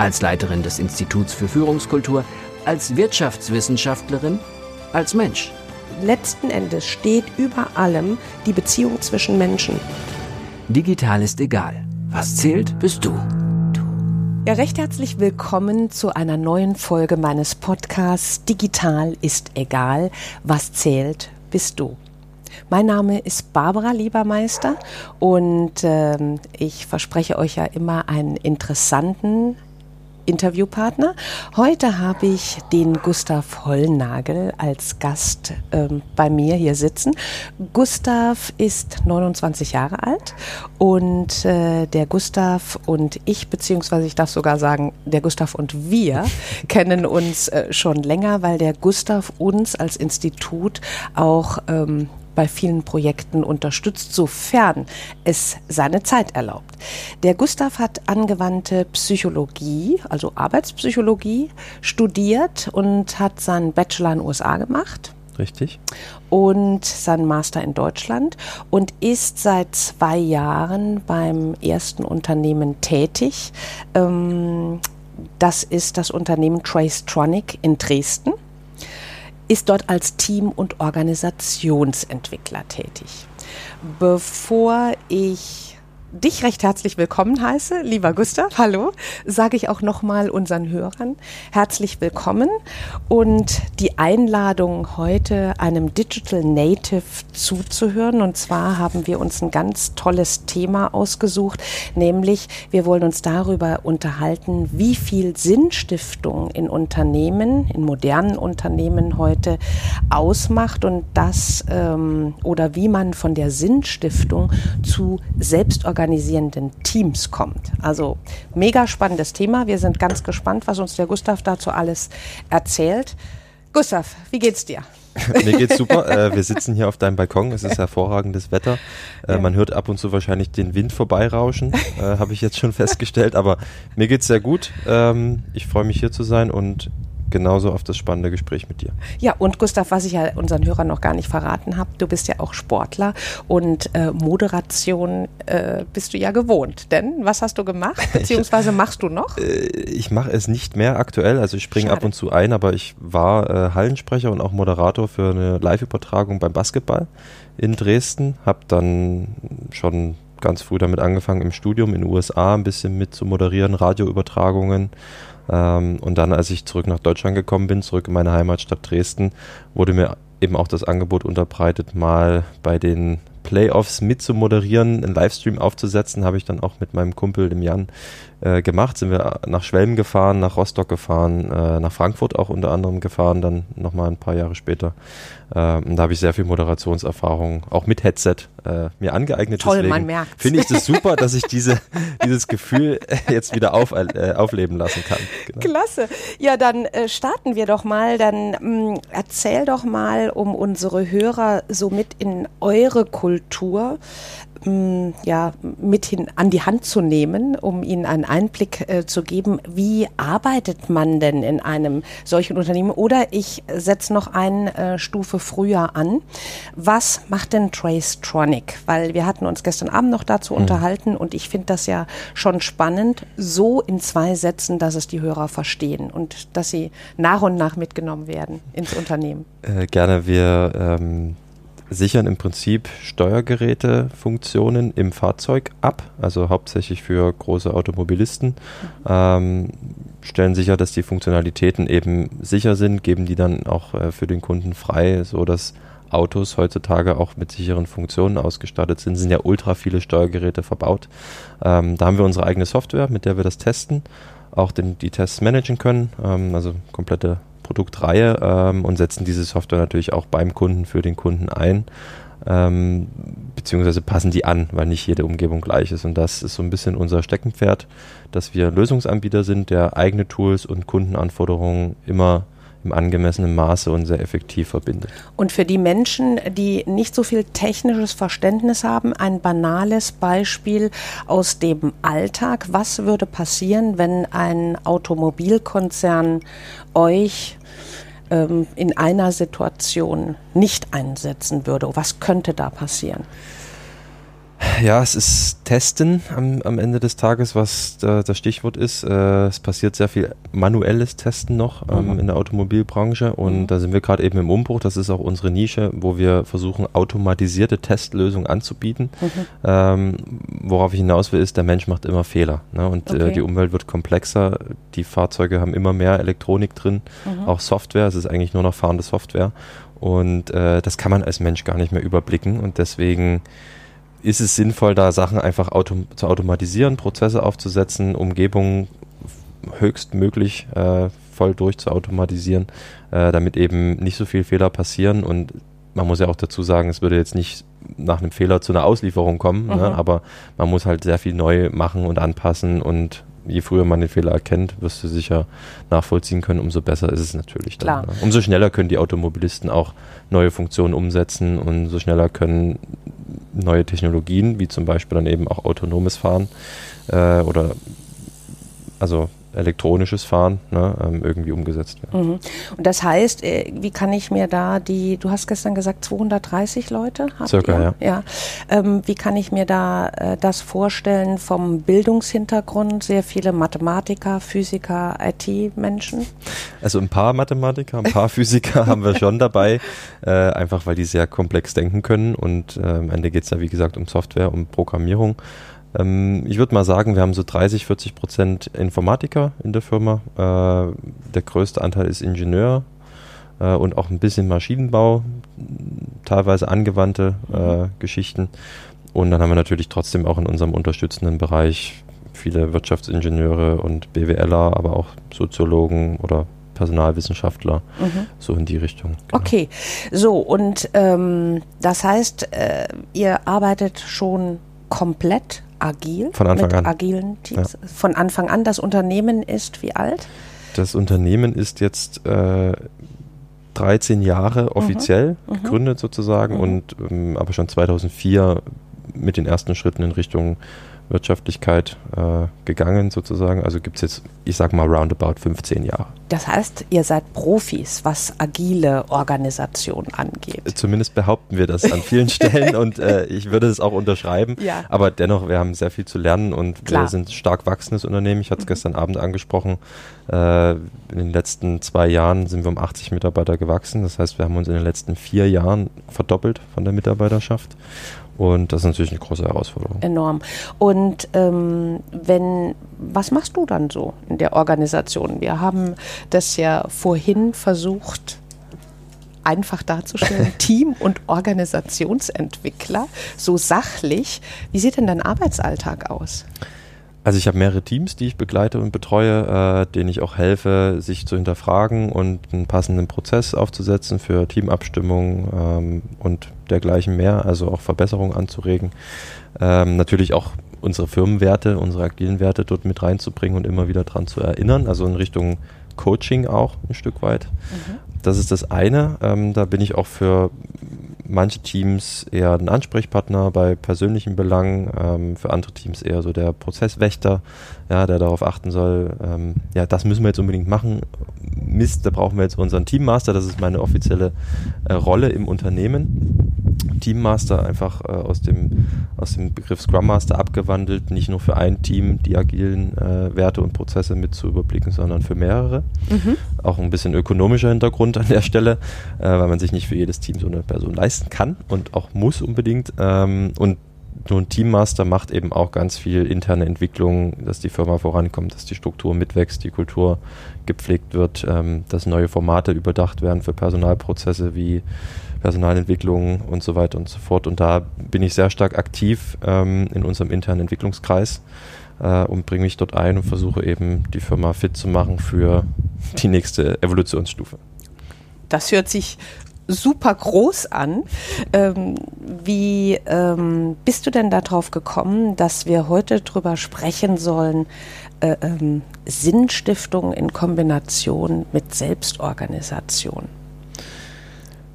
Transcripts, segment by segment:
Als Leiterin des Instituts für Führungskultur, als Wirtschaftswissenschaftlerin, als Mensch. Letzten Endes steht über allem die Beziehung zwischen Menschen. Digital ist egal. Was zählt, bist du. Ja, recht herzlich willkommen zu einer neuen Folge meines Podcasts Digital ist egal. Was zählt, bist du. Mein Name ist Barbara Liebermeister und äh, ich verspreche euch ja immer einen interessanten Interviewpartner. Heute habe ich den Gustav Hollnagel als Gast ähm, bei mir hier sitzen. Gustav ist 29 Jahre alt und äh, der Gustav und ich, beziehungsweise ich darf sogar sagen, der Gustav und wir kennen uns äh, schon länger, weil der Gustav uns als Institut auch ähm, bei vielen Projekten unterstützt, sofern es seine Zeit erlaubt. Der Gustav hat angewandte Psychologie, also Arbeitspsychologie, studiert und hat seinen Bachelor in den USA gemacht. Richtig. Und seinen Master in Deutschland und ist seit zwei Jahren beim ersten Unternehmen tätig. Ähm, das ist das Unternehmen Tracetronic in Dresden ist dort als Team- und Organisationsentwickler tätig. Bevor ich dich recht herzlich willkommen heiße, lieber Gustav, hallo, sage ich auch nochmal unseren Hörern herzlich willkommen und die Einladung heute einem Digital Native zuzuhören. Und zwar haben wir uns ein ganz tolles Thema ausgesucht, nämlich wir wollen uns darüber unterhalten, wie viel Sinnstiftung in Unternehmen, in modernen Unternehmen heute ausmacht und das ähm, oder wie man von der Sinnstiftung zu Selbstorganisation organisierenden Teams kommt. Also mega spannendes Thema. Wir sind ganz gespannt, was uns der Gustav dazu alles erzählt. Gustav, wie geht's dir? Mir geht's super. Äh, wir sitzen hier auf deinem Balkon. Es ist hervorragendes Wetter. Äh. Man hört ab und zu wahrscheinlich den Wind vorbeirauschen, äh, habe ich jetzt schon festgestellt. Aber mir geht's sehr gut. Ähm, ich freue mich hier zu sein und genauso auf das spannende Gespräch mit dir. Ja, und Gustav, was ich ja unseren Hörern noch gar nicht verraten habe, du bist ja auch Sportler und äh, Moderation äh, bist du ja gewohnt. Denn was hast du gemacht, beziehungsweise machst du noch? Äh, ich mache es nicht mehr aktuell, also ich springe ab und zu ein, aber ich war äh, Hallensprecher und auch Moderator für eine Live-Übertragung beim Basketball in Dresden, habe dann schon ganz früh damit angefangen im Studium in den USA ein bisschen mit zu moderieren, Radioübertragungen. Ähm, und dann, als ich zurück nach Deutschland gekommen bin, zurück in meine Heimatstadt Dresden, wurde mir eben auch das Angebot unterbreitet, mal bei den Playoffs mitzumoderieren, einen Livestream aufzusetzen, habe ich dann auch mit meinem Kumpel, dem Jan, äh, gemacht. Sind wir nach Schwelm gefahren, nach Rostock gefahren, äh, nach Frankfurt auch unter anderem gefahren, dann nochmal ein paar Jahre später. Äh, und da habe ich sehr viel Moderationserfahrung, auch mit Headset, äh, mir angeeignet. Toll, Deswegen man merkt. Finde ich das super, dass ich diese, dieses Gefühl jetzt wieder auf, äh, aufleben lassen kann. Genau. Klasse. Ja, dann äh, starten wir doch mal. Dann mh, mm, erzähl doch mal, um unsere Hörer so mit in eure Kultur ja, mit hin an die Hand zu nehmen, um ihnen einen Einblick äh, zu geben, wie arbeitet man denn in einem solchen Unternehmen? Oder ich setze noch eine äh, Stufe früher an. Was macht denn Tracetronic? Weil wir hatten uns gestern Abend noch dazu mhm. unterhalten und ich finde das ja schon spannend, so in zwei Sätzen, dass es die Hörer verstehen und dass sie nach und nach mitgenommen werden ins Unternehmen. Äh, gerne, wir ähm sichern im Prinzip Steuergerätefunktionen im Fahrzeug ab, also hauptsächlich für große Automobilisten. Ähm, stellen sicher, dass die Funktionalitäten eben sicher sind, geben die dann auch äh, für den Kunden frei, so dass Autos heutzutage auch mit sicheren Funktionen ausgestattet sind, sind ja ultra viele Steuergeräte verbaut. Ähm, da haben wir unsere eigene Software, mit der wir das testen, auch den, die Tests managen können, ähm, also komplette Produktreihe ähm, und setzen diese Software natürlich auch beim Kunden für den Kunden ein. ähm, beziehungsweise passen die an, weil nicht jede Umgebung gleich ist. Und das ist so ein bisschen unser Steckenpferd, dass wir Lösungsanbieter sind, der eigene Tools und Kundenanforderungen immer im angemessenen Maße und sehr effektiv verbindet. Und für die Menschen, die nicht so viel technisches Verständnis haben, ein banales Beispiel aus dem Alltag. Was würde passieren, wenn ein Automobilkonzern euch ähm, in einer Situation nicht einsetzen würde? Was könnte da passieren? Ja, es ist Testen am, am Ende des Tages, was da, das Stichwort ist. Äh, es passiert sehr viel manuelles Testen noch ähm, mhm. in der Automobilbranche und mhm. da sind wir gerade eben im Umbruch. Das ist auch unsere Nische, wo wir versuchen, automatisierte Testlösungen anzubieten. Mhm. Ähm, worauf ich hinaus will, ist, der Mensch macht immer Fehler ne? und äh, okay. äh, die Umwelt wird komplexer. Die Fahrzeuge haben immer mehr Elektronik drin, mhm. auch Software. Es ist eigentlich nur noch fahrende Software und äh, das kann man als Mensch gar nicht mehr überblicken und deswegen ist es sinnvoll, da Sachen einfach autom zu automatisieren, Prozesse aufzusetzen, Umgebungen höchstmöglich äh, voll durchzuautomatisieren, äh, damit eben nicht so viele Fehler passieren und man muss ja auch dazu sagen, es würde jetzt nicht nach einem Fehler zu einer Auslieferung kommen, ne? mhm. ne? aber man muss halt sehr viel neu machen und anpassen und je früher man den Fehler erkennt, wirst du sicher nachvollziehen können, umso besser ist es natürlich dann. Ne? Umso schneller können die Automobilisten auch neue Funktionen umsetzen und so schneller können neue Technologien, wie zum Beispiel dann eben auch autonomes Fahren äh, oder also elektronisches Fahren ne, ähm, irgendwie umgesetzt werden. Mhm. Und das heißt, äh, wie kann ich mir da die, du hast gestern gesagt 230 Leute? Circa, ihr? ja. ja. Ähm, wie kann ich mir da äh, das vorstellen vom Bildungshintergrund? Sehr viele Mathematiker, Physiker, IT-Menschen? Also ein paar Mathematiker, ein paar Physiker haben wir schon dabei, äh, einfach weil die sehr komplex denken können und äh, am Ende geht es ja wie gesagt um Software, um Programmierung. Ähm, ich würde mal sagen, wir haben so 30, 40 Prozent Informatiker in der Firma. Äh, der größte Anteil ist Ingenieur äh, und auch ein bisschen Maschinenbau, teilweise angewandte äh, Geschichten. Und dann haben wir natürlich trotzdem auch in unserem unterstützenden Bereich viele Wirtschaftsingenieure und BWLer, aber auch Soziologen oder Personalwissenschaftler, mhm. so in die Richtung. Genau. Okay, so und ähm, das heißt, äh, ihr arbeitet schon komplett agil Von Anfang an. agilen Teams. Ja. Von Anfang an. Das Unternehmen ist wie alt? Das Unternehmen ist jetzt äh, 13 Jahre mhm. offiziell mhm. gegründet sozusagen mhm. und ähm, aber schon 2004 mit den ersten Schritten in Richtung Wirtschaftlichkeit äh, gegangen sozusagen. Also gibt es jetzt, ich sag mal, roundabout 15 Jahre. Das heißt, ihr seid Profis, was agile Organisation angeht. Zumindest behaupten wir das an vielen Stellen und äh, ich würde es auch unterschreiben. Ja. Aber dennoch, wir haben sehr viel zu lernen und Klar. wir sind stark wachsendes Unternehmen. Ich hatte es mhm. gestern Abend angesprochen. Äh, in den letzten zwei Jahren sind wir um 80 Mitarbeiter gewachsen. Das heißt, wir haben uns in den letzten vier Jahren verdoppelt von der Mitarbeiterschaft. Und das ist natürlich eine große Herausforderung. Enorm. Und ähm, wenn, was machst du dann so in der Organisation? Wir haben das ja vorhin versucht, einfach darzustellen, Team- und Organisationsentwickler, so sachlich. Wie sieht denn dein Arbeitsalltag aus? Also ich habe mehrere Teams, die ich begleite und betreue, äh, denen ich auch helfe, sich zu hinterfragen und einen passenden Prozess aufzusetzen für Teamabstimmung ähm, und dergleichen mehr, also auch Verbesserungen anzuregen. Ähm, natürlich auch unsere Firmenwerte, unsere agilen Werte dort mit reinzubringen und immer wieder dran zu erinnern, also in Richtung Coaching auch ein Stück weit. Mhm. Das ist das eine. Ähm, da bin ich auch für manche Teams eher ein Ansprechpartner bei persönlichen Belangen, ähm, für andere Teams eher so der Prozesswächter, ja, der darauf achten soll, ähm, ja, das müssen wir jetzt unbedingt machen. Mist, da brauchen wir jetzt unseren Teammaster, das ist meine offizielle äh, Rolle im Unternehmen. Teammaster einfach äh, aus, dem, aus dem Begriff Scrum Master abgewandelt, nicht nur für ein Team die agilen äh, Werte und Prozesse mit zu überblicken, sondern für mehrere. Mhm. Auch ein bisschen ökonomischer Hintergrund an der Stelle, äh, weil man sich nicht für jedes Team so eine Person leisten kann und auch muss unbedingt. Ähm, und nur ein Teammaster macht eben auch ganz viel interne Entwicklung, dass die Firma vorankommt, dass die Struktur mitwächst, die Kultur gepflegt wird, ähm, dass neue Formate überdacht werden für Personalprozesse wie Personalentwicklung und so weiter und so fort. Und da bin ich sehr stark aktiv ähm, in unserem internen Entwicklungskreis äh, und bringe mich dort ein und versuche eben die Firma fit zu machen für die nächste Evolutionsstufe. Das hört sich super groß an. Ähm, wie ähm, bist du denn darauf gekommen, dass wir heute darüber sprechen sollen, äh, ähm, Sinnstiftung in Kombination mit Selbstorganisation?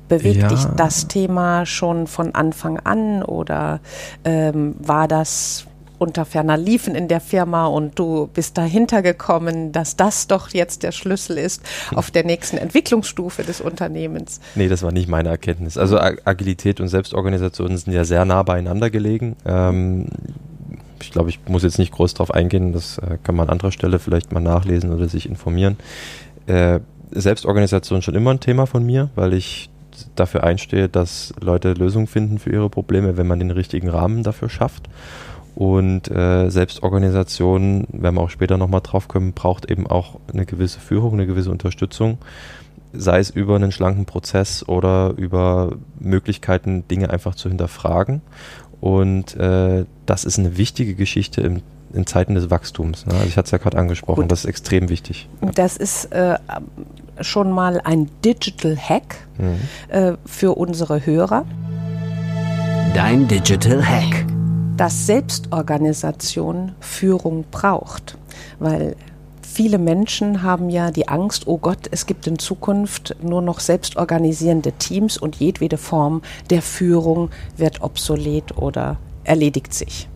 Bewegt ja. dich das Thema schon von Anfang an oder ähm, war das unter ferner Liefen in der Firma und du bist dahinter gekommen, dass das doch jetzt der Schlüssel ist auf der nächsten Entwicklungsstufe des Unternehmens? Nee, das war nicht meine Erkenntnis. Also Agilität und Selbstorganisation sind ja sehr nah beieinander gelegen. Ähm, ich glaube, ich muss jetzt nicht groß darauf eingehen, das äh, kann man an anderer Stelle vielleicht mal nachlesen oder sich informieren. Äh, Selbstorganisation schon immer ein Thema von mir, weil ich dafür einstehe, dass Leute Lösungen finden für ihre Probleme, wenn man den richtigen Rahmen dafür schafft. Und äh, Selbstorganisation, werden wir auch später nochmal drauf kommen, braucht eben auch eine gewisse Führung, eine gewisse Unterstützung, sei es über einen schlanken Prozess oder über Möglichkeiten, Dinge einfach zu hinterfragen. Und äh, das ist eine wichtige Geschichte im in Zeiten des Wachstums. Ne? Also ich hatte es ja gerade angesprochen, Gut. das ist extrem wichtig. Das ist äh, schon mal ein Digital Hack mhm. äh, für unsere Hörer. Dein Digital Hack. Dass Selbstorganisation Führung braucht, weil viele Menschen haben ja die Angst, oh Gott, es gibt in Zukunft nur noch selbstorganisierende Teams und jedwede Form der Führung wird obsolet oder erledigt sich.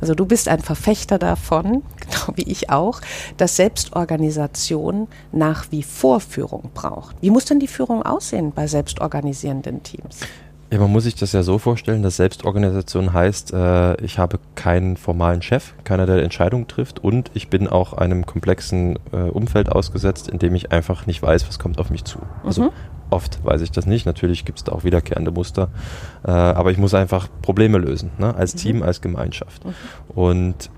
Also du bist ein Verfechter davon, genau wie ich auch, dass Selbstorganisation nach wie vor Führung braucht. Wie muss denn die Führung aussehen bei selbstorganisierenden Teams? Ja, man muss sich das ja so vorstellen, dass Selbstorganisation heißt, äh, ich habe keinen formalen Chef, keiner, der Entscheidungen trifft und ich bin auch einem komplexen äh, Umfeld ausgesetzt, in dem ich einfach nicht weiß, was kommt auf mich zu. Also mhm. oft weiß ich das nicht, natürlich gibt es da auch wiederkehrende Muster, äh, aber ich muss einfach Probleme lösen, ne? als mhm. Team, als Gemeinschaft. Mhm. Und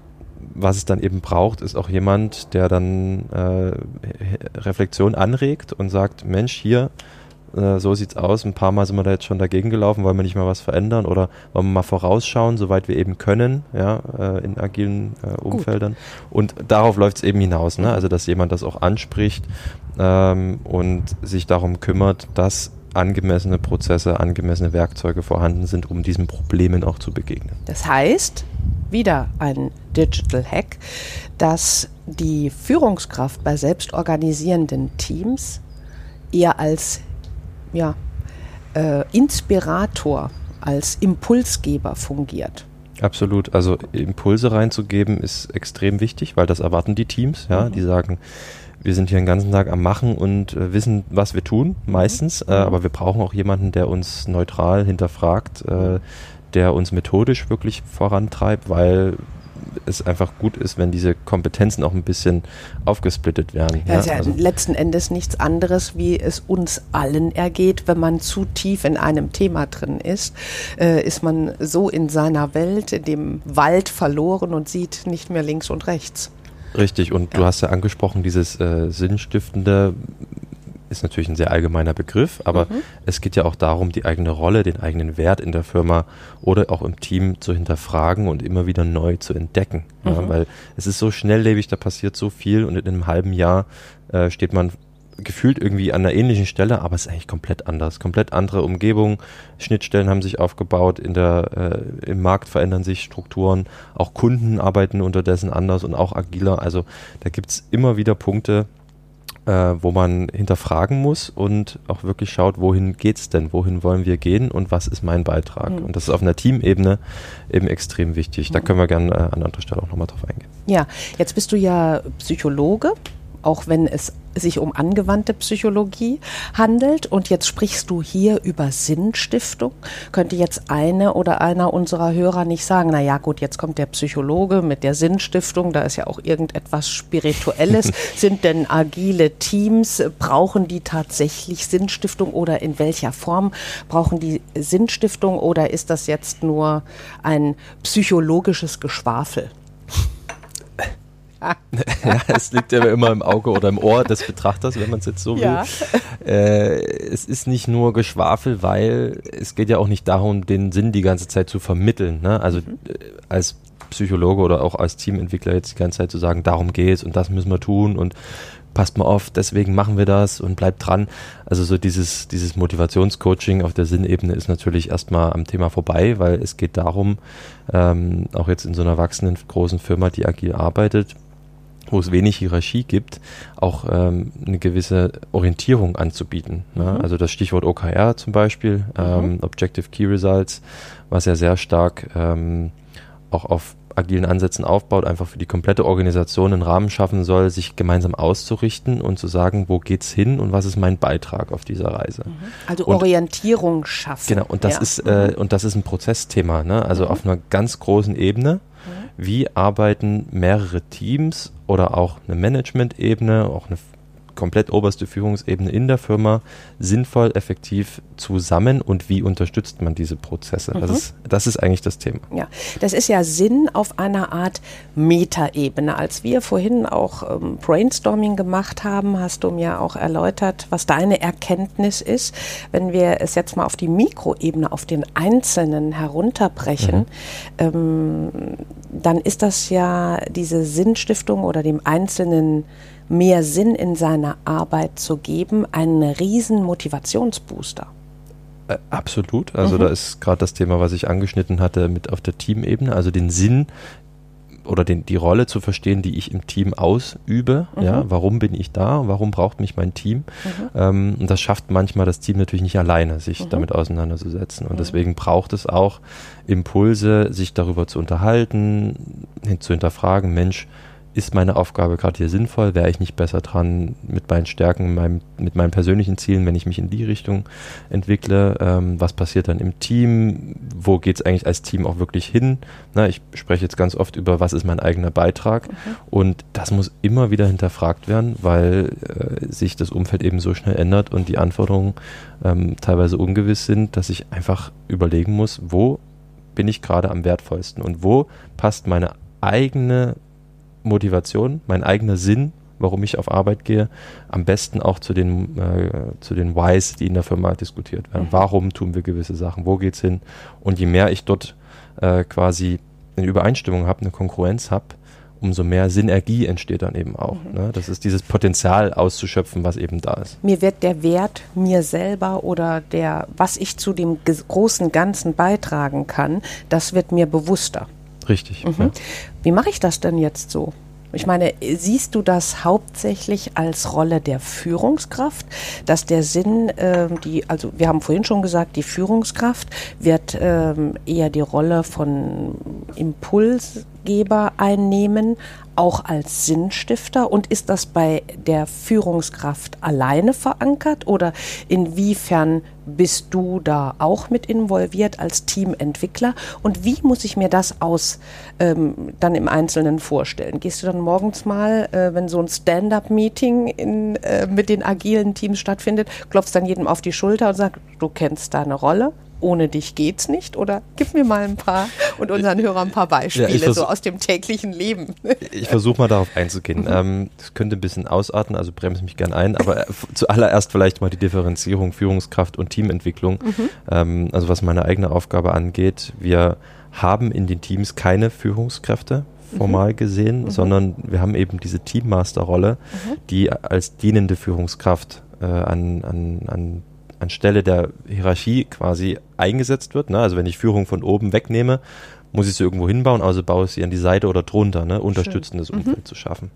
was es dann eben braucht, ist auch jemand, der dann äh, Reflexion anregt und sagt, Mensch, hier, äh, so sieht's aus. Ein paar Mal sind wir da jetzt schon dagegen gelaufen, wollen wir nicht mal was verändern oder wollen wir mal vorausschauen, soweit wir eben können, ja, äh, in agilen äh, Umfeldern. Gut. Und darauf läuft es eben hinaus, ne? Also dass jemand das auch anspricht ähm, und sich darum kümmert, dass angemessene Prozesse, angemessene Werkzeuge vorhanden sind, um diesen Problemen auch zu begegnen. Das heißt, wieder ein Digital Hack, dass die Führungskraft bei selbstorganisierenden Teams eher als ja, äh, Inspirator, als Impulsgeber fungiert. Absolut. Also Impulse reinzugeben ist extrem wichtig, weil das erwarten die Teams. Ja, mhm. die sagen, wir sind hier den ganzen Tag am Machen und äh, wissen, was wir tun, mhm. meistens. Äh, mhm. Äh, aber wir brauchen auch jemanden, der uns neutral hinterfragt, äh, der uns methodisch wirklich vorantreibt, weil es einfach gut ist, wenn diese Kompetenzen auch ein bisschen aufgesplittet werden. Ja, ja, ist ja also letzten Endes nichts anderes, wie es uns allen ergeht, wenn man zu tief in einem Thema drin ist, äh, ist man so in seiner Welt, in dem Wald verloren und sieht nicht mehr links und rechts. Richtig, und ja. du hast ja angesprochen, dieses äh, Sinnstiftende ist natürlich ein sehr allgemeiner Begriff, aber mhm. es geht ja auch darum, die eigene Rolle, den eigenen Wert in der Firma oder auch im Team zu hinterfragen und immer wieder neu zu entdecken. Mhm. Ja, weil es ist so schnelllebig, da passiert so viel und in einem halben Jahr äh, steht man gefühlt irgendwie an einer ähnlichen Stelle, aber es ist eigentlich komplett anders. Komplett andere Umgebung. Schnittstellen haben sich aufgebaut, in der, äh, im Markt verändern sich Strukturen, auch Kunden arbeiten unterdessen anders und auch agiler. Also da gibt es immer wieder Punkte, äh, wo man hinterfragen muss und auch wirklich schaut, wohin geht's denn, wohin wollen wir gehen und was ist mein Beitrag. Mhm. Und das ist auf einer Teamebene eben extrem wichtig. Da können wir gerne äh, an anderer Stelle auch nochmal drauf eingehen. Ja, jetzt bist du ja Psychologe auch wenn es sich um angewandte Psychologie handelt. Und jetzt sprichst du hier über Sinnstiftung. Könnte jetzt eine oder einer unserer Hörer nicht sagen, na ja, gut, jetzt kommt der Psychologe mit der Sinnstiftung, da ist ja auch irgendetwas Spirituelles. Sind denn agile Teams, brauchen die tatsächlich Sinnstiftung oder in welcher Form brauchen die Sinnstiftung oder ist das jetzt nur ein psychologisches Geschwafel? ja, es liegt ja immer im Auge oder im Ohr des Betrachters, wenn man es jetzt so will. Äh, es ist nicht nur Geschwafel, weil es geht ja auch nicht darum, den Sinn die ganze Zeit zu vermitteln. Ne? Also mhm. Äh, als Psychologe oder auch als Teamentwickler jetzt die ganze Zeit zu sagen, darum geht's und das müssen wir tun und passt mal auf, deswegen machen wir das und bleibt dran. Also so dieses, dieses Motivationscoaching auf der Sinnebene ist natürlich erstmal am Thema vorbei, weil es geht darum, ähm, auch jetzt in so einer wachsenden großen Firma, die agil arbeitet, wo es wenig Hierarchie gibt, auch ähm, eine gewisse Orientierung anzubieten. Ne? Mhm. Also das Stichwort OKR zum Beispiel, mhm. ähm, Objective Key Results, was ja sehr stark ähm, auch auf agilen Ansätzen aufbaut, einfach für die komplette Organisation einen Rahmen schaffen soll, sich gemeinsam auszurichten und zu sagen, wo geht's hin und was ist mein Beitrag auf dieser Reise. Mhm. Also und, Orientierung schaffen. Genau, und das ja. ist äh, mhm. und das ist ein Prozessthema, ne? Also mhm. auf einer ganz großen Ebene. Wie arbeiten mehrere Teams oder auch eine Management-Ebene, auch eine komplett oberste Führungsebene in der Firma sinnvoll, effektiv zusammen und wie unterstützt man diese Prozesse? Mhm. Das, ist, das ist eigentlich das Thema. Ja, das ist ja Sinn auf einer Art Metaebene. Als wir vorhin auch ähm, Brainstorming gemacht haben, hast du mir auch erläutert, was deine Erkenntnis ist. Wenn wir es jetzt mal auf die Mikroebene, auf den Einzelnen herunterbrechen, mhm. ähm, dann ist das ja diese Sinnstiftung oder dem Einzelnen mehr Sinn in seiner Arbeit zu geben, einen riesen Motivationsbooster. Äh, absolut. Also mhm. da ist gerade das Thema, was ich angeschnitten hatte, mit auf der Teamebene, also den Sinn oder den, die Rolle zu verstehen, die ich im Team ausübe. Mhm. Ja, warum bin ich da? Warum braucht mich mein Team? Mhm. Ähm, und das schafft manchmal das Team natürlich nicht alleine, sich mhm. damit auseinanderzusetzen. Und mhm. deswegen braucht es auch Impulse, sich darüber zu unterhalten, hin zu hinterfragen, Mensch, ist meine Aufgabe gerade hier sinnvoll? Wäre ich nicht besser dran mit meinen Stärken, meinem, mit meinen persönlichen Zielen, wenn ich mich in die Richtung entwickle? Ähm, was passiert dann im Team? Wo geht es eigentlich als Team auch wirklich hin? Na, ich spreche jetzt ganz oft über, was ist mein eigener Beitrag? Mhm. Und das muss immer wieder hinterfragt werden, weil äh, sich das Umfeld eben so schnell ändert und die Anforderungen ähm, teilweise ungewiss sind, dass ich einfach überlegen muss, wo bin ich gerade am wertvollsten und wo passt meine eigene Motivation, mein eigener Sinn, warum ich auf Arbeit gehe, am besten auch zu den, äh, zu den Whys, die in der Firma diskutiert werden. Mhm. Warum tun wir gewisse Sachen? Wo geht's hin? Und je mehr ich dort äh, quasi eine Übereinstimmung habe, eine Konkurrenz habe, umso mehr Synergie entsteht dann eben auch. Mhm. Ne? Das ist dieses Potenzial auszuschöpfen, was eben da ist. Mir wird der Wert mir selber oder der, was ich zu dem großen Ganzen beitragen kann, das wird mir bewusster. Richtig. Mhm. Ja. Wie mache ich das denn jetzt so? Ich meine, siehst du das hauptsächlich als Rolle der Führungskraft, dass der Sinn, äh, die, also wir haben vorhin schon gesagt, die Führungskraft wird äh, eher die Rolle von Impulsgeber einnehmen, auch als Sinnstifter? Und ist das bei der Führungskraft alleine verankert oder inwiefern bist du da auch mit involviert als Teamentwickler? Und wie muss ich mir das aus ähm, dann im Einzelnen vorstellen? Gehst du dann morgens mal, äh, wenn so ein Stand-up-Meeting äh, mit den agilen Teams stattfindet, klopfst dann jedem auf die Schulter und sagst, du kennst deine Rolle? Ohne dich geht's nicht? Oder gib mir mal ein paar und unseren Hörern ein paar Beispiele ja, so aus dem täglichen Leben. Ich versuche mal darauf einzugehen. Mhm. Ähm, das könnte ein bisschen ausarten, also bremse mich gern ein, aber äh, zuallererst vielleicht mal die Differenzierung Führungskraft und Teamentwicklung. Mhm. Ähm, also was meine eigene Aufgabe angeht, wir haben in den Teams keine Führungskräfte formal mhm. gesehen, mhm. sondern wir haben eben diese Teammaster-Rolle, mhm. die als dienende Führungskraft äh, an, an, an anstelle der Hierarchie quasi eingesetzt wird. Ne? Also wenn ich Führung von oben wegnehme, muss ich sie irgendwo hinbauen, also baue ich sie an die Seite oder drunter, ne? unterstützendes Schön. Umfeld mhm. zu schaffen.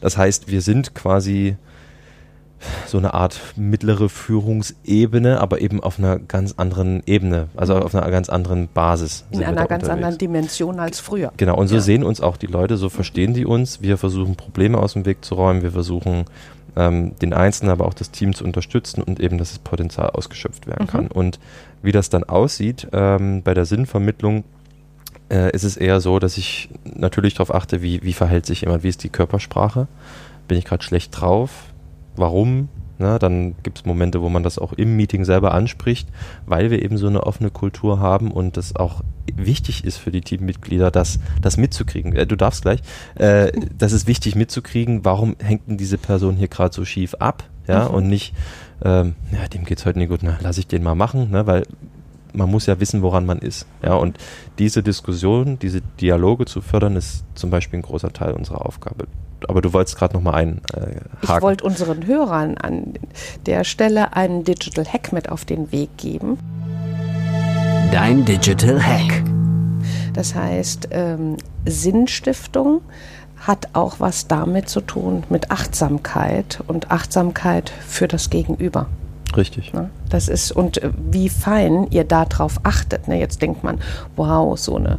Das heißt, wir sind quasi so eine Art mittlere Führungsebene, aber eben auf einer ganz anderen Ebene, also mhm. auf einer ganz anderen Basis. In einer ganz unterwegs. anderen Dimension als früher. Genau, und so ja. sehen uns auch die Leute, so verstehen die uns. Wir versuchen Probleme aus dem Weg zu räumen, wir versuchen ähm, den Einzelnen, aber auch das Team zu unterstützen und eben, dass das Potenzial ausgeschöpft werden mhm. kann. Und wie das dann aussieht ähm, bei der Sinnvermittlung, äh, ist es eher so, dass ich natürlich darauf achte, wie, wie verhält sich jemand, wie ist die Körpersprache, bin ich gerade schlecht drauf, warum, na, dann gibt es Momente, wo man das auch im Meeting selber anspricht, weil wir eben so eine offene Kultur haben und das auch wichtig ist für die Teammitglieder, das, das mitzukriegen. Äh, du darfst gleich. Äh, das ist wichtig mitzukriegen, warum hängt denn diese Person hier gerade so schief ab? Ja, mhm. und nicht, ähm, ja, dem geht's heute nicht gut, na, lass ich den mal machen, ne, weil man muss ja wissen, woran man ist. Ja, und diese Diskussion, diese Dialoge zu fördern, ist zum Beispiel ein großer Teil unserer Aufgabe. Aber du wolltest gerade noch mal einen äh, Ich wollte unseren Hörern an der Stelle einen Digital Hack mit auf den Weg geben. Dein Digital Hack. Das heißt, ähm, Sinnstiftung hat auch was damit zu tun, mit Achtsamkeit und Achtsamkeit für das Gegenüber. Richtig. Ne? Das ist, und äh, wie fein ihr darauf achtet. Ne? Jetzt denkt man, wow, so eine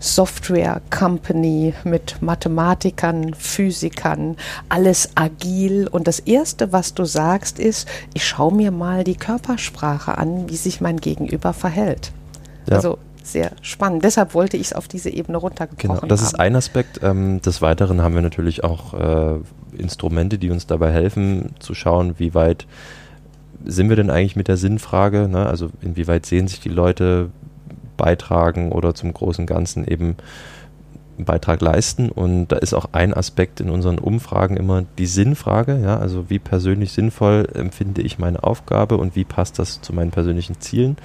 Software-Company mit Mathematikern, Physikern, alles agil. Und das Erste, was du sagst, ist, ich schaue mir mal die Körpersprache an, wie sich mein Gegenüber verhält. Ja. Also sehr spannend. Deshalb wollte ich es auf diese Ebene runtergebrochen Genau, das haben. ist ein Aspekt. Ähm, des Weiteren haben wir natürlich auch äh, Instrumente, die uns dabei helfen, zu schauen, wie weit sind wir denn eigentlich mit der Sinnfrage? Ne? Also inwieweit sehen sich die Leute beitragen oder zum großen Ganzen eben einen Beitrag leisten? Und da ist auch ein Aspekt in unseren Umfragen immer die Sinnfrage. Ja? Also wie persönlich sinnvoll empfinde ich meine Aufgabe und wie passt das zu meinen persönlichen Zielen?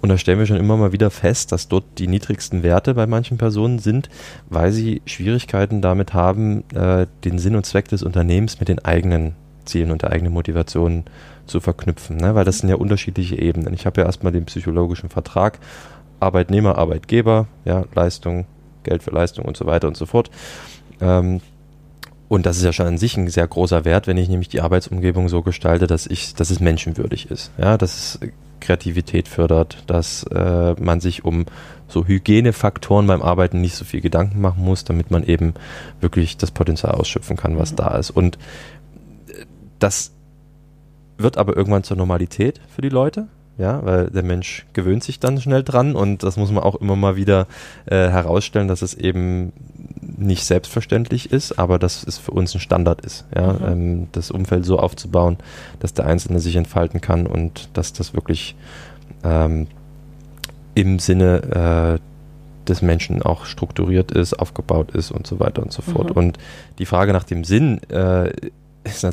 Und da stellen wir schon immer mal wieder fest, dass dort die niedrigsten Werte bei manchen Personen sind, weil sie Schwierigkeiten damit haben, äh, den Sinn und Zweck des Unternehmens mit den eigenen Zielen und der eigenen Motivation zu verknüpfen, ne? weil das sind ja unterschiedliche Ebenen. Ich habe ja erstmal den psychologischen Vertrag, Arbeitnehmer, Arbeitgeber, ja, Leistung, Geld für Leistung und so weiter und so fort. Ähm, und das ist ja schon an sich ein sehr großer Wert, wenn ich nämlich die Arbeitsumgebung so gestalte, dass ich, dass es menschenwürdig ist. Ja, dass es Kreativität fördert, dass äh, man sich um so Hygienefaktoren beim Arbeiten nicht so viel Gedanken machen muss, damit man eben wirklich das Potenzial ausschöpfen kann, was mhm. da ist. Und das wird aber irgendwann zur Normalität für die Leute. Ja, weil der Mensch gewöhnt sich dann schnell dran und das muss man auch immer mal wieder äh, herausstellen, dass es eben nicht selbstverständlich ist, aber dass es für uns ein Standard ist, ja, mhm. ähm, das Umfeld so aufzubauen, dass der Einzelne sich entfalten kann und dass das wirklich ähm, im Sinne äh, des Menschen auch strukturiert ist, aufgebaut ist und so weiter und so fort. Mhm. Und die Frage nach dem Sinn äh, ist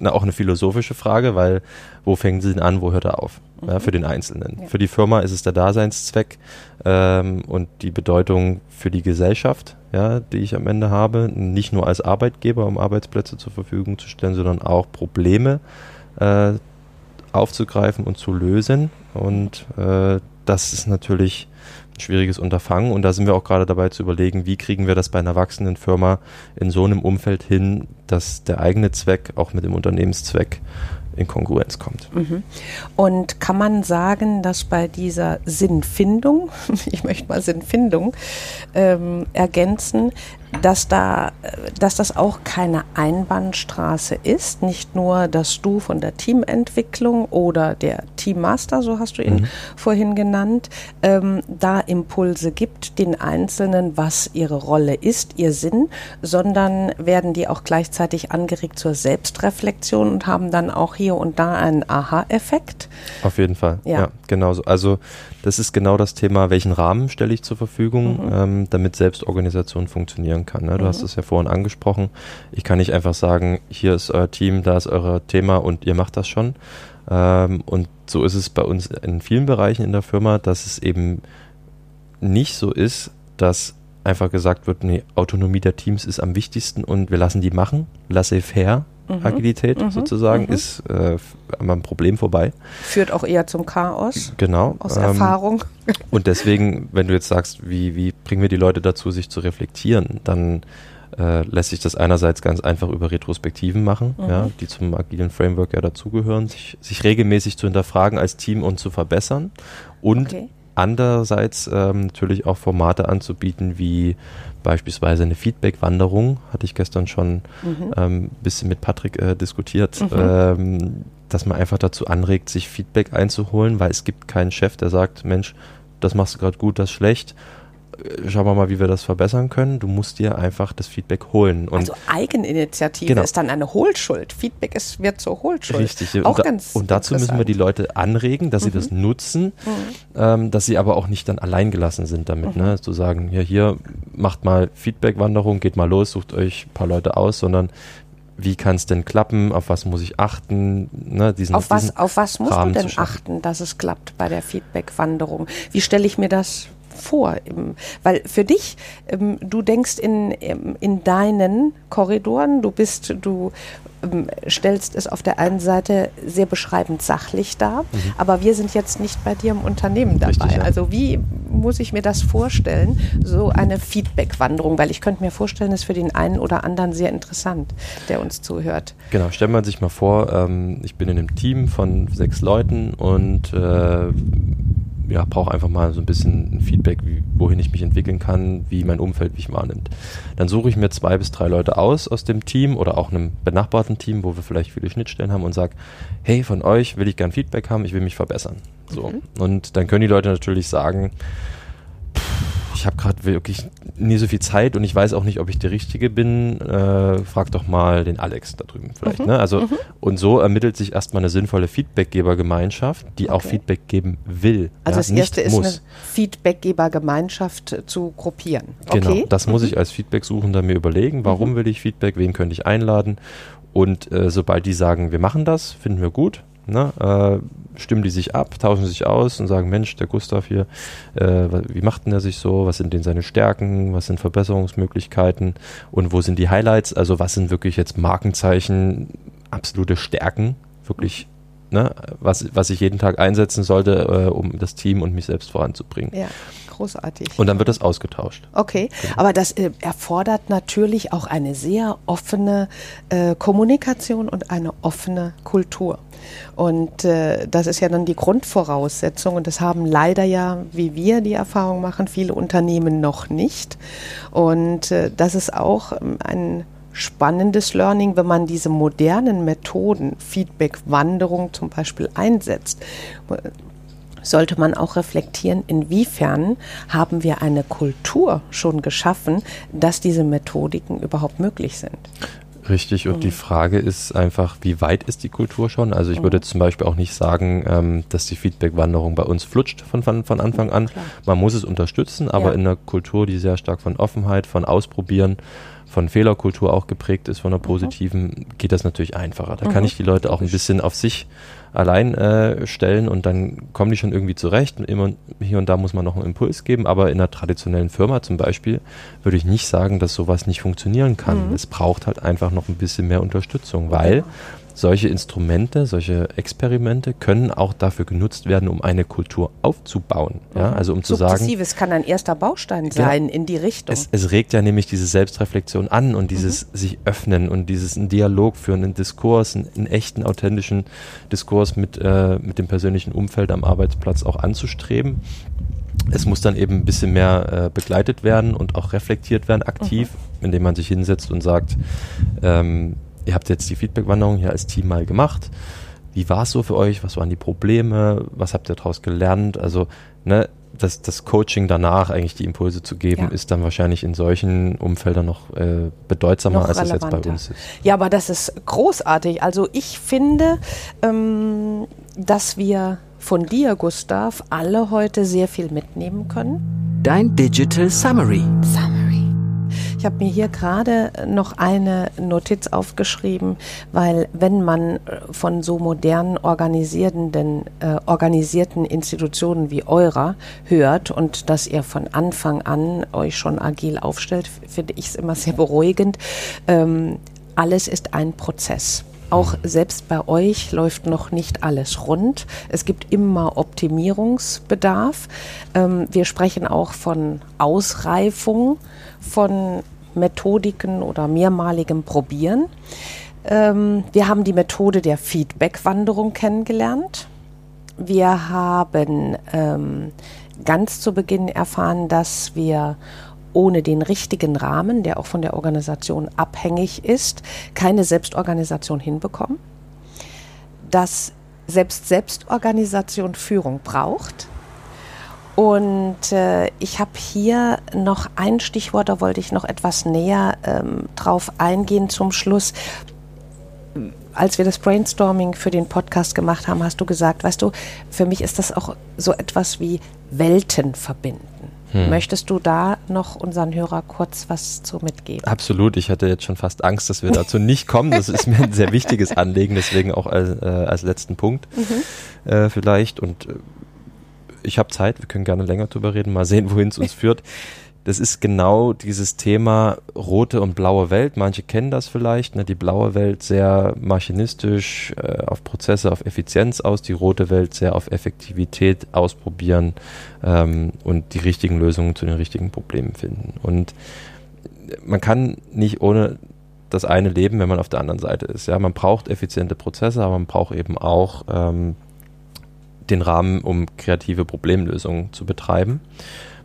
dann auch eine philosophische Frage, weil wo fängt sie denn an, wo hört er auf? Mhm. Ja, für den Einzelnen. Ja. Für die Firma ist es der Daseinszweck ähm, und die Bedeutung für die Gesellschaft, ja, die ich am Ende habe, nicht nur als Arbeitgeber, um Arbeitsplätze zur Verfügung zu stellen, sondern auch Probleme äh, aufzugreifen und zu lösen. Und äh, das ist natürlich schwieriges Unterfangen und da sind wir auch gerade dabei zu überlegen, wie kriegen wir das bei einer wachsenden Firma in so einem Umfeld hin, dass der eigene Zweck auch mit dem Unternehmenszweck in Kongruenz kommt. Mhm. Und kann man sagen, dass bei dieser Sinnfindung, ich möchte mal Sinnfindung ähm, ergänzen, dass, da, dass das auch keine Einbahnstraße ist. Nicht nur, dass du von der Teamentwicklung oder der Teammaster, so hast du ihn mhm. vorhin genannt, ähm, da Impulse gibt, den Einzelnen, was ihre Rolle ist, ihr Sinn, sondern werden die auch gleichzeitig angeregt zur Selbstreflexion und haben dann auch hier und da einen Aha-Effekt. Auf jeden Fall, ja, ja genau so. Also das ist genau das Thema, welchen Rahmen stelle ich zur Verfügung, mhm. ähm, damit Selbstorganisation funktionieren kann. Ne? Du mhm. hast es ja vorhin angesprochen. Ich kann nicht einfach sagen, hier ist euer Team, da ist euer Thema und ihr macht das schon. Ähm, und so ist es bei uns in vielen Bereichen in der Firma, dass es eben nicht so ist, dass einfach gesagt wird, nee, Autonomie der Teams ist am wichtigsten und wir lassen die machen, laissez-faire, Mhm. Agilität mhm. sozusagen, mhm. ist äh, am Problem vorbei. Führt auch eher zum Chaos. Genau. Aus ähm, Erfahrung. Und deswegen, wenn du jetzt sagst, wie, wie bringen wir die Leute dazu, sich zu reflektieren, dann äh, lässt sich das einerseits ganz einfach über Retrospektiven machen, mhm. ja, die zum agilen Framework ja dazugehören, sich, sich regelmäßig zu hinterfragen als Team und zu verbessern und okay. Andererseits ähm, natürlich auch Formate anzubieten wie beispielsweise eine Feedback-Wanderung, hatte ich gestern schon mhm. ähm, bisschen mit Patrick äh, diskutiert, mhm. ähm, dass man einfach dazu anregt, sich Feedback einzuholen, weil es gibt keinen Chef, der sagt, Mensch, das machst du gerade gut, das schlecht schauen wir mal, wie wir das verbessern können. Du musst dir einfach das Feedback holen. Und also Eigeninitiative genau. ist dann eine Hohlschuld. Feedback ist, wird zur Hohlschuld. Richtig. Auch und, ganz und dazu müssen wir die Leute anregen, dass mhm. sie das nutzen, mhm. ähm, dass sie aber auch nicht dann allein gelassen sind damit. Mhm. Ne? Zu sagen, ja, hier macht mal Feedback-Wanderung, geht mal los, sucht euch ein paar Leute aus, sondern wie kann es denn klappen, auf was muss ich achten. Ne, diesen, auf, was, auf was musst Rahmen du denn achten, dass es klappt bei der Feedback-Wanderung? Wie stelle ich mir das vor? Weil für dich, ähm, du denkst in, in deinen Korridoren, du bist, du ähm, stellst es auf der einen Seite sehr beschreibend sachlich dar, mhm. aber wir sind jetzt nicht bei dir im Unternehmen dabei. Richtig, ja. Also wie muss ich mir das vorstellen, so eine Feedback-Wanderung? Weil ich könnte mir vorstellen, es ist für den einen oder anderen sehr interessant, der uns zuhört. Genau, stellt man sich mal vor, ähm, ich bin in einem Team von sechs Leuten und äh, ja, brauche einfach mal so ein bisschen ein Feedback, wie, wohin ich mich entwickeln kann, wie mein Umfeld mich wahrnimmt. Dann suche ich mir zwei bis drei Leute aus aus dem Team oder auch einem benachbarten Team, wo wir vielleicht viele Schnittstellen haben und sage, hey, von euch will ich gern Feedback haben, ich will mich verbessern. So. Mhm. Und dann können die Leute natürlich sagen, ich habe gerade wirklich nie so viel Zeit und ich weiß auch nicht, ob ich der Richtige bin. Äh, frag doch mal den Alex da drüben vielleicht. Mhm. Ne? Also mhm. und so ermittelt sich erstmal eine sinnvolle Feedbackgebergemeinschaft, die okay. auch Feedback geben will. Also ja, das erste ist muss. eine Feedbackgebergemeinschaft zu gruppieren. Genau, okay. Genau, das mhm. muss ich als Feedbacksuchender mir überlegen. Warum mhm. will ich Feedback? Wen könnte ich einladen? Und äh, sobald die sagen, wir machen das, finden wir gut, Ne? Äh, stimmen die sich ab, tauschen sich aus und sagen, Mensch, der Gustav hier, äh, wie macht denn er sich so? Was sind denn seine Stärken? Was sind Verbesserungsmöglichkeiten? Und wo sind die Highlights? Also was sind wirklich jetzt Markenzeichen, absolute Stärken, wirklich, ne? was, was ich jeden Tag einsetzen sollte, äh, um das Team und mich selbst voranzubringen. Ja großartig. Und dann wird das ausgetauscht. Okay, genau. aber das äh, erfordert natürlich auch eine sehr offene äh, Kommunikation und eine offene Kultur. Und äh, das ist ja dann die Grundvoraussetzung und das haben leider ja, wie wir die Erfahrung machen, viele Unternehmen noch nicht. Und äh, das ist auch ähm, ein spannendes Learning, wenn man diese modernen Methoden, Feedback-Wanderung zum Beispiel einsetzt sollte man auch reflektieren, inwiefern haben wir eine Kultur schon geschaffen, dass diese Methodiken überhaupt möglich sind. Richtig, und mhm. die Frage ist einfach, wie weit ist die Kultur schon? Also ich mhm. würde zum Beispiel auch nicht sagen, ähm, dass die Feedback-Wanderung bei uns flutscht von, von, von Anfang an. Klar. Man muss es unterstützen, aber ja. in einer Kultur, die sehr stark von Offenheit, von Ausprobieren, von Fehlerkultur auch geprägt ist, von einer positiven, geht das natürlich einfacher. Da kann mhm. ich die Leute auch ein bisschen auf sich allein äh, stellen und dann kommen die schon irgendwie zurecht. Immer hier und da muss man noch einen Impuls geben, aber in einer traditionellen Firma zum Beispiel würde ich nicht sagen, dass sowas nicht funktionieren kann. Mhm. Es braucht halt einfach noch ein bisschen mehr Unterstützung, weil solche Instrumente, solche Experimente können auch dafür genutzt werden, um eine Kultur aufzubauen. Ja, mhm. also um zu sagen. Es kann ein erster Baustein sein ja, in die Richtung. Es, es, regt ja nämlich diese Selbstreflexion an und dieses mhm. sich öffnen und dieses einen Dialog führen, einen Diskurs, einen, einen echten, authentischen Diskurs mit, äh, mit dem persönlichen Umfeld am Arbeitsplatz auch anzustreben. Es muss dann eben ein bisschen mehr äh, begleitet werden und auch reflektiert werden, aktiv, mhm. indem man sich hinsetzt und sagt, ähm, ihr habt jetzt die Feedback-Wanderung hier als Team mal gemacht. Wie war es so für euch? Was waren die Probleme? Was habt ihr daraus gelernt? Also, ne, das, das Coaching danach eigentlich die Impulse zu geben, ja. ist dann wahrscheinlich in solchen Umfeldern noch äh, bedeutsamer, noch als es jetzt bei uns ist. Ja, aber das ist großartig. Also ich finde, ähm, dass wir von dir, Gustav, alle heute sehr viel mitnehmen können. Dein Digital Summary. Summary. Ich habe mir hier gerade noch eine Notiz aufgeschrieben, weil wenn man von so modernen organisierenden, äh, organisierten Institutionen wie eurer hört und dass ihr von Anfang an euch schon agil aufstellt, finde ich es immer sehr beruhigend. Ähm, alles ist ein Prozess. Auch selbst bei euch läuft noch nicht alles rund. Es gibt immer Optimierungsbedarf. Ähm, wir sprechen auch von Ausreifung von Methodiken oder mehrmaligem Probieren. Ähm, wir haben die Methode der Feedback-Wanderung kennengelernt. Wir haben ähm, ganz zu Beginn erfahren, dass wir ohne den richtigen Rahmen, der auch von der Organisation abhängig ist, keine Selbstorganisation hinbekommen. Dass selbst Selbstorganisation Führung braucht und äh, ich habe hier noch ein Stichwort, da wollte ich noch etwas näher ähm, drauf eingehen zum Schluss. Als wir das Brainstorming für den Podcast gemacht haben, hast du gesagt, weißt du, für mich ist das auch so etwas wie Welten verbinden. Hm. Möchtest du da noch unseren Hörer kurz was zu mitgeben? Absolut. Ich hatte jetzt schon fast Angst, dass wir dazu nicht kommen. Das ist mir ein sehr wichtiges Anliegen, deswegen auch als, äh, als letzten Punkt mhm. äh, vielleicht. Und äh, ich habe Zeit, wir können gerne länger drüber reden, mal sehen, wohin es uns führt das ist genau dieses Thema rote und blaue Welt. Manche kennen das vielleicht. Ne? Die blaue Welt sehr maschinistisch äh, auf Prozesse, auf Effizienz aus, die rote Welt sehr auf Effektivität ausprobieren ähm, und die richtigen Lösungen zu den richtigen Problemen finden. Und man kann nicht ohne das eine leben, wenn man auf der anderen Seite ist. Ja, man braucht effiziente Prozesse, aber man braucht eben auch ähm, den Rahmen, um kreative Problemlösungen zu betreiben.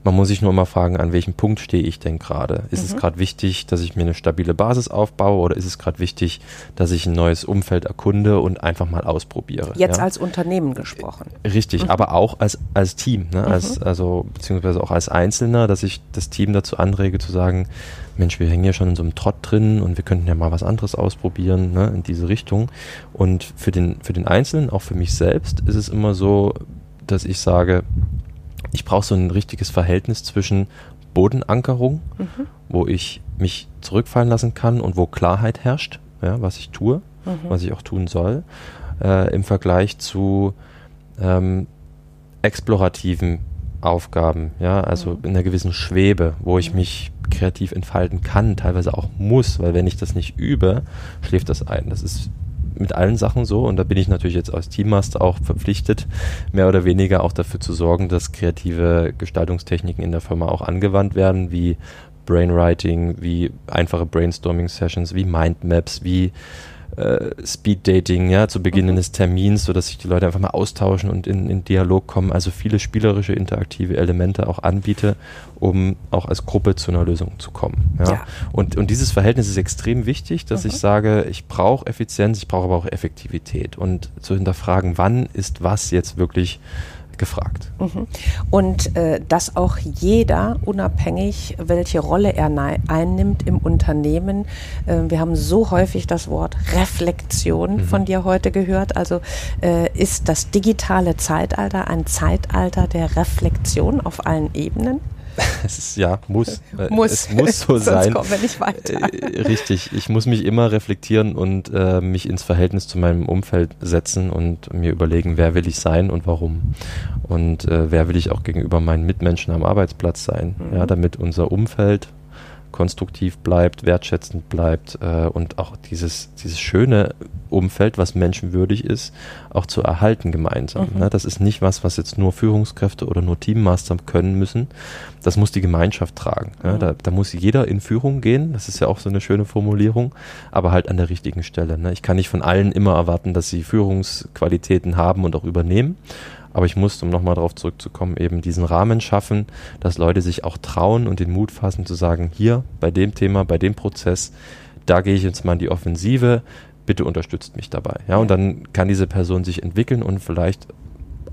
Man muss sich nur mal fragen, an welchem Punkt stehe ich denn gerade? Ist mhm. es gerade wichtig, dass ich mir eine stabile Basis aufbaue oder ist es gerade wichtig, dass ich ein neues Umfeld erkunde und einfach mal ausprobiere? Jetzt ja? als Unternehmen gesprochen. Richtig, mhm. aber auch als, als Team, ne? mhm. als, also beziehungsweise auch als Einzelner, dass ich das Team dazu anrege zu sagen, Mensch, wir hängen ja schon in so einem Trott drin und wir könnten ja mal was anderes ausprobieren, ne, in diese Richtung. Und für den, für den Einzelnen, auch für mich selbst, ist es immer so, dass ich sage, ich brauche so ein richtiges Verhältnis zwischen Bodenankerung, mhm. wo ich mich zurückfallen lassen kann und wo Klarheit herrscht, ja, was ich tue, mhm. was ich auch tun soll, äh, im Vergleich zu ähm, explorativen Aufgaben, ja, also mhm. in einer gewissen Schwebe, wo ich mhm. mich kreativ entfalten kann, teilweise auch muss, weil wenn ich das nicht übe, schläft das ein. Das ist mit allen Sachen so. Und da bin ich natürlich jetzt als Teammaster auch verpflichtet, mehr oder weniger auch dafür zu sorgen, dass kreative Gestaltungstechniken in der Firma auch angewandt werden, wie Brainwriting, wie einfache Brainstorming-Sessions, wie Mindmaps, wie äh, Speed-Dating, ja, zu Beginn mhm. eines Termins, sodass sich die Leute einfach mal austauschen und in, in Dialog kommen. Also viele spielerische, interaktive Elemente auch anbiete, um auch als Gruppe zu einer Lösung zu kommen. Ja? ja. Und, und dieses Verhältnis ist extrem wichtig, dass mhm. ich sage, ich brauche Effizienz, ich brauche aber auch Effektivität. Und zu hinterfragen, wann ist was jetzt wirklich gefragt. Mhm. Und äh, dass auch jeder, unabhängig, welche Rolle er einnimmt im Unternehmen, äh, wir haben so häufig das Wort Reflexion mhm. von dir heute gehört, also äh, ist das digitale Zeitalter ein Zeitalter der Reflexion auf allen Ebenen? es ist ja, muss. Äh, muss. Es muss so Sonst sein. kommen wir nicht weiter. Äh, richtig. Ich muss mich immer reflektieren und äh, mich ins Verhältnis zu meinem Umfeld setzen und mir überlegen, wer will ich sein und warum. Und äh, wer will ich auch gegenüber meinen Mitmenschen am Arbeitsplatz sein. Mhm. Ja, damit unser Umfeld konstruktiv bleibt, wertschätzend bleibt äh, und auch dieses, dieses schöne Umfeld, was menschenwürdig ist, auch zu erhalten gemeinsam. Mhm. Ne? Das ist nicht was, was jetzt nur Führungskräfte oder nur Teammaster können müssen. Das muss die Gemeinschaft tragen. Mhm. Ja? Da, da, muss jeder in Führung gehen. Das ist ja auch so eine schöne Formulierung, aber halt an der richtigen Stelle. Ne? Ich kann nicht von allen immer erwarten, dass sie Führungsqualitäten haben und auch übernehmen. Aber ich musste, um nochmal darauf zurückzukommen, eben diesen Rahmen schaffen, dass Leute sich auch trauen und den Mut fassen zu sagen, hier bei dem Thema, bei dem Prozess, da gehe ich jetzt mal in die Offensive, bitte unterstützt mich dabei. Ja, und dann kann diese Person sich entwickeln und vielleicht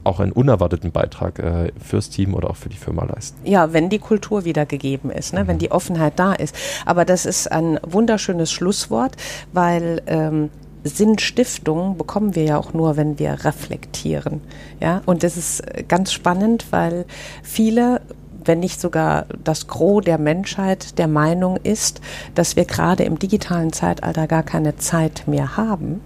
auch einen unerwarteten Beitrag äh, fürs Team oder auch für die Firma leisten. Ja, wenn die Kultur wieder gegeben ist, ne? Mhm. wenn die Offenheit da ist. Aber das ist ein wunderschönes Schlusswort, weil ähm, Sinnstiftung bekommen wir ja auch nur, wenn wir reflektieren. Ja, und das ist ganz spannend, weil viele wenn nicht sogar das Gros der Menschheit der Meinung ist, dass wir gerade im digitalen Zeitalter gar keine Zeit mehr haben,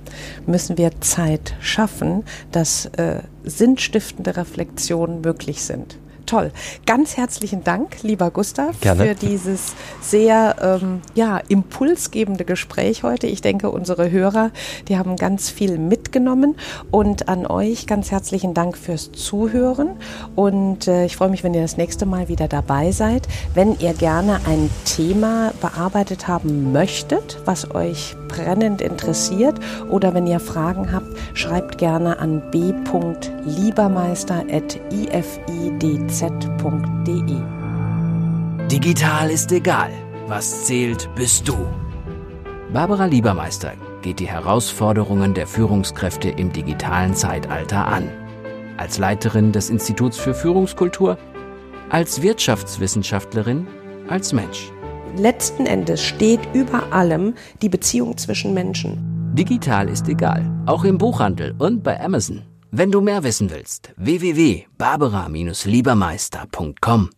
müssen wir Zeit schaffen, dass äh, sinnstiftende Reflexionen möglich sind toll. Ganz herzlichen Dank, lieber Gustav, Gerne. für dieses sehr ähm, ja, impulsgebende Gespräch heute. Ich denke, unsere Hörer, die haben ganz viel mitgenommen. Und an euch ganz herzlichen Dank fürs Zuhören. Und äh, ich freue mich, wenn ihr das nächste Mal wieder dabei seid. Wenn ihr gerne ein Thema bearbeitet haben möchtet, was euch brennend interessiert, oder wenn ihr Fragen habt, schreibt gerne an b.liebermeister.ifidz www.ftz.de. Digital ist egal. Was zählt, bist du. Barbara Liebermeister geht die Herausforderungen der Führungskräfte im digitalen Zeitalter an. Als Leiterin des Instituts für Führungskultur, als Wirtschaftswissenschaftlerin, als Mensch. Letzten Endes steht über allem die Beziehung zwischen Menschen. Digital ist egal, auch im Buchhandel und bei Amazon. Wenn du mehr wissen willst, www.barbara-liebermeister.com